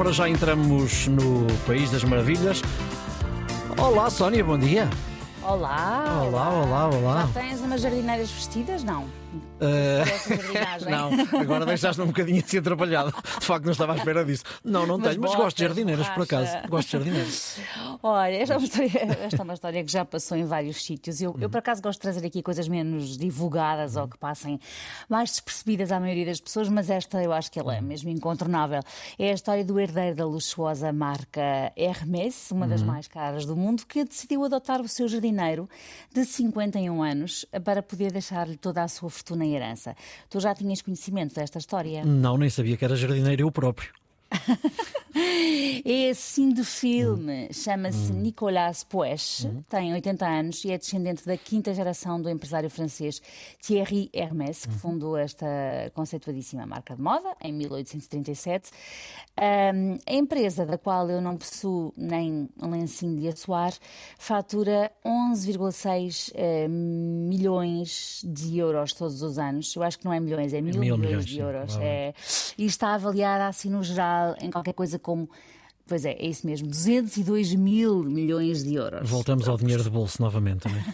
Para já entramos no País das Maravilhas. Olá, Sónia, bom dia. Olá! Olá, olá, olá. Já tens umas jardineiras vestidas? Não. Uh, não, agora deixaste-me um bocadinho assim atrapalhado. De facto, não estava à espera disso. Não, não Mas tenho, mas gosto de jardineiras, por acaso. Gosto de jardineiras. Olha, esta é, uma história, esta é uma história que já passou em vários sítios. Eu, eu, Uhum. por acaso, gosto de trazer aqui coisas menos divulgadas ou que passem mais despercebidas à maioria das pessoas, mas esta eu acho que ela é mesmo incontornável. É a história do herdeiro da luxuosa marca Hermès, uma Uhum. das mais caras do mundo, que decidiu adotar o seu jardineiro de 51 anos para poder deixar-lhe toda a sua fortuna em herança. Tu já tinhas conhecimento desta história? Não, nem sabia que era jardineiro eu próprio. É assim de filme. Chama-se Nicolas Poesch, tem 80 anos e é descendente da quinta geração do empresário francês Thierry Hermès, que fundou esta conceituadíssima marca de moda em 1837. Ahm, a empresa, da qual eu não possuo nem um lencinho de assoar, fatura 11,6 eh, milhões de euros todos os anos. Eu acho que não é milhões, é mil, Mil milhões, milhões, de euros. É, e está avaliada assim no geral em qualquer coisa como. Pois é, é isso mesmo, 202 mil milhões de euros. Voltamos ao dinheiro de bolso novamente, não é?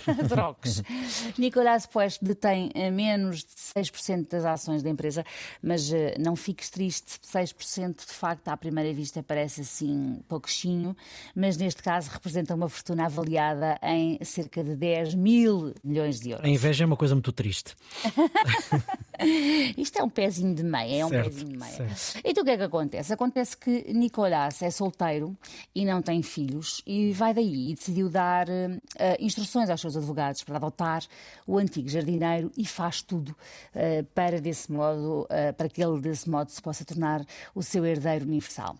Nicolás Poeste detém eh, menos de 6% das ações da empresa, mas eh, não fiques triste, 6% de facto à primeira vista parece assim pouquinho, mas neste caso representa uma fortuna avaliada em cerca de 10 mil milhões de euros. A inveja é uma coisa muito triste. Isto é um pezinho de meia, é um Certo, pezinho de meia. certo. Então o que é que acontece? Acontece que Nicolás é solteiro e não tem filhos e vai daí e decidiu dar eh, instruções aos seus advogados para adotar o antigo jardineiro e faz tudo eh, para desse modo, eh, para que ele desse modo se possa tornar o seu herdeiro universal.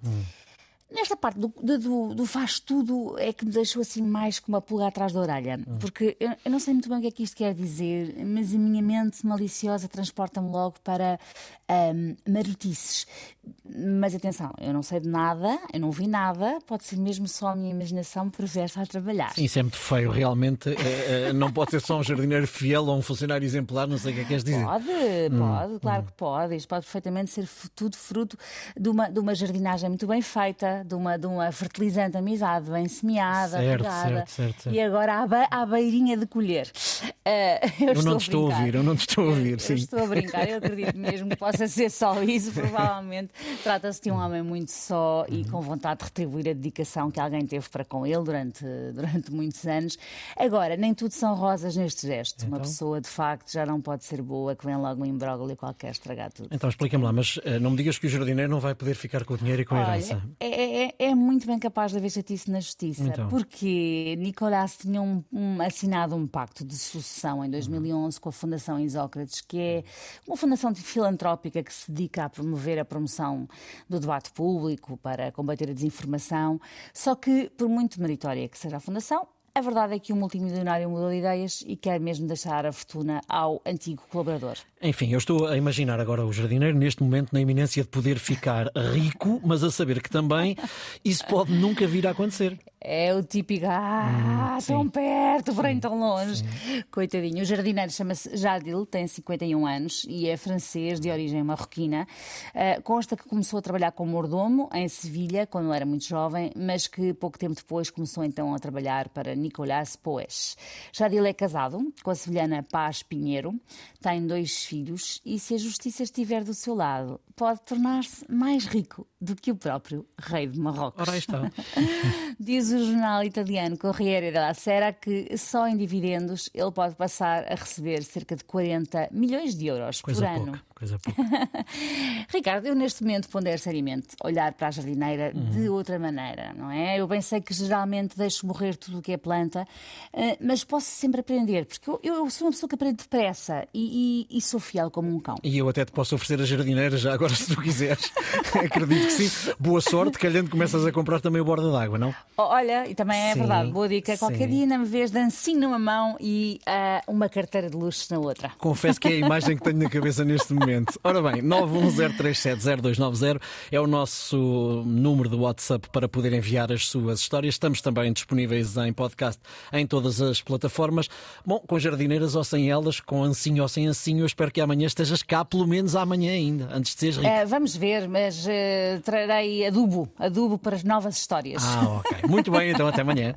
Nesta parte do, do- do- faz tudo é que me deixou assim mais com uma pulga atrás da orelha. Porque eu, eu não sei muito bem o que é que isto quer dizer, mas a minha mente maliciosa transporta-me logo para ahm, marotices. Mas atenção, eu não sei de nada, eu não vi nada, pode ser mesmo só a minha imaginação perversa a trabalhar. Sim, Isso é muito feio, realmente. Eh, eh, não pode ser só um jardineiro fiel ou um funcionário exemplar, não sei o que é que queres dizer. Pode, Hum, pode, claro que pode. Isto pode perfeitamente ser tudo fruto de uma, de uma jardinagem muito bem feita, de uma, de uma fertilizante amizade bem semeada, Certo, regada. certo, certo, certo. E agora à, be- à beirinha de colher. Eh, eu, Eu não te estou a ouvir, eu não te estou a ouvir, Eu sim. estou a brincar, eu acredito mesmo que possa ser só isso. Provavelmente trata-se de um homem muito só e com vontade de retribuir a dedicação que alguém teve para com ele durante, durante muitos anos. Agora, nem tudo são rosas neste gesto. Uma Então? pessoa, de facto, já não pode ser boa, que vem logo um imbróglio qualquer estragar tudo. Então explica-me lá, mas eh, não me digas que o jardineiro não vai poder ficar com o dinheiro e com a herança. Olha, é, é- é muito bem capaz de haver chatice na justiça, Então. porque Nicolás tinha um- um- assinado um pacto de sucessão em 2011 com a Fundação Isócrates, que é uma fundação filantrópica que se dedica a promover a promoção do debate público para combater a desinformação. Só que, por muito meritória que seja a fundação, a verdade é que o multimilionário mudou de ideias e quer mesmo deixar a fortuna ao antigo colaborador. Enfim, eu estou a imaginar agora o jardineiro neste momento na iminência de poder ficar rico, mas a saber que também isso pode nunca vir a acontecer. É o típico, ah, tão perto, porém tão longe. Coitadinho. O jardineiro chama-se Jadil, tem 51 anos e é francês, de origem marroquina. Ah, consta que começou a trabalhar como mordomo em Sevilha, quando era muito jovem, mas que pouco tempo depois começou então a trabalhar para Nicolás Poes. Jadil é casado com a sevilhana Paz Pinheiro, tem dois filhos e, se a justiça estiver do seu lado, pode tornar-se mais rico do que o próprio rei de Marrocos. Ora está. Diz o jornal italiano Corriere della Sera que só em dividendos ele pode passar a receber cerca de 40 milhões de euros Coisa por ano. pouca, coisa pouca. Ricardo, eu neste momento pondero seriamente olhar para a jardineira de outra maneira, não é? Eu bem sei que geralmente deixo morrer tudo o que é planta, eh, mas posso sempre aprender, porque eu, eu sou uma pessoa que aprende depressa e, e- e sou fiel como um cão. E eu até te posso oferecer a jardineira já agora, se tu quiseres. Acredito que sim. Boa sorte, calhando começas a comprar também o borda d'água, não? O- Olha, e também é Sim, verdade, boa dica. Qualquer sim. dia, na vez de ancinho numa mão e ah, uma carteira de luxo na outra. Confesso que é a imagem que tenho na cabeça neste momento. Ora bem, 910370290 é o nosso número de WhatsApp para poder enviar as suas histórias. Estamos também disponíveis em podcast em todas as plataformas. Bom, com jardineiras ou sem elas, com ancinho ou sem ancinho, eu espero que amanhã estejas cá, pelo menos amanhã ainda, antes de seres rico. Eh, vamos ver, mas eh, trarei adubo, adubo para as novas histórias. Ah, ok. Muito bem, então até amanhã.